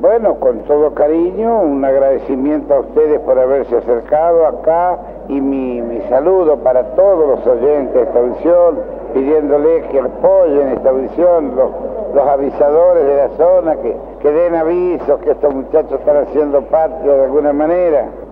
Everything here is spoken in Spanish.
Bueno, con todo cariño, un agradecimiento a ustedes por haberse acercado acá y mi, mi saludo para todos los oyentes de esta audición, pidiéndoles que apoyen esta audición, los, los avisadores de la zona, que, que den avisos, que estos muchachos están haciendo patria de alguna manera.